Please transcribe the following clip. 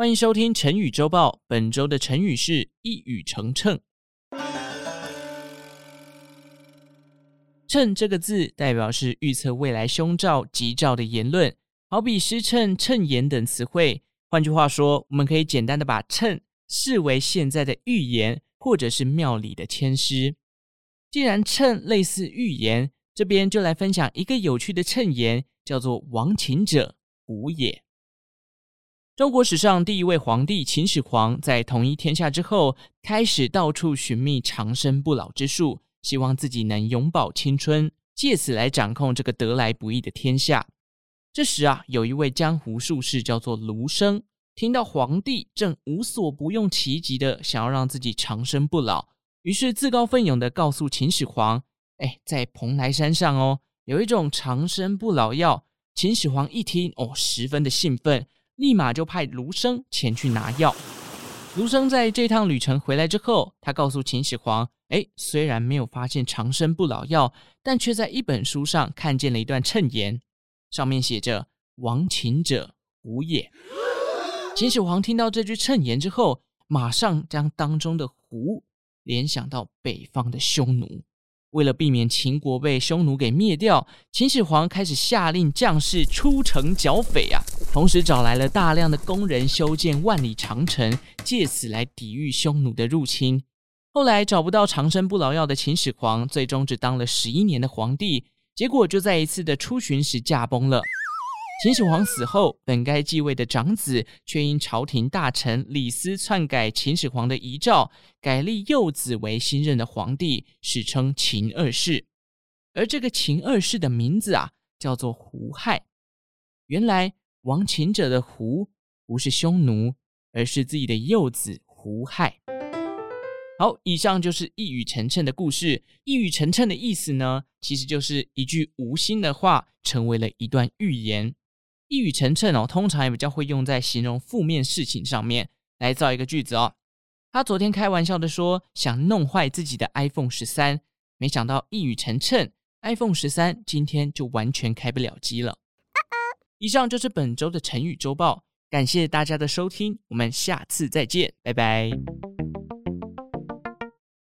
欢迎收听成语周报。本周的成语是一语成谶。谶这个字代表是预测未来凶兆、吉兆的言论，好比时谶、谶言等词汇。换句话说，我们可以简单的把谶视为现在的预言，或者是庙里的签诗。既然谶类似预言，这边就来分享一个有趣的谶言，叫做“亡秦者，胡也”。中国史上第一位皇帝秦始皇在统一天下之后，开始到处寻觅长生不老之术。希望自己能永葆青春，借此来掌控这个得来不易的天下。这时啊，有一位江湖术士叫做卢生，听到皇帝正无所不用其极的想要让自己长生不老，于是自告奋勇的告诉秦始皇：“哎，在蓬莱山上哦，有一种长生不老药。”秦始皇一听哦，十分的兴奋，立马就派卢生前去拿药。卢生在这趟旅程回来之后，他告诉秦始皇。哎，虽然没有发现长生不老药，但却在一本书上看见了一段谶言，上面写着“亡秦者，胡也”。秦始皇听到这句谶言之后，马上将当中的“胡”联想到北方的匈奴。为了避免秦国被匈奴给灭掉，秦始皇开始下令将士出城剿匪啊，同时找来了大量的工人修建万里长城，借此来抵御匈奴的入侵。后来找不到长生不老药的秦始皇，最终只当了十一年的皇帝，结果就在一次的出巡时驾崩了。秦始皇死后，本该继位的长子却因朝廷大臣李斯篡改秦始皇的遗诏，改立幼子为新任的皇帝，史称秦二世。而这个秦二世的名字啊，叫做胡亥。原来亡秦者的胡不是匈奴，而是自己的幼子胡亥。好，以上就是一语成谶的故事。一语成谶的意思呢，其实就是一句无心的话成为了一段预言。一语成谶哦，通常也比较会用在形容负面事情上面。来造一个句子哦，他昨天开玩笑的说想弄坏自己的 iPhone 十三，没想到一语成谶，iPhone 十三今天就完全开不了机了。以上就是本周的成语周报，感谢大家的收听，我们下次再见，拜拜。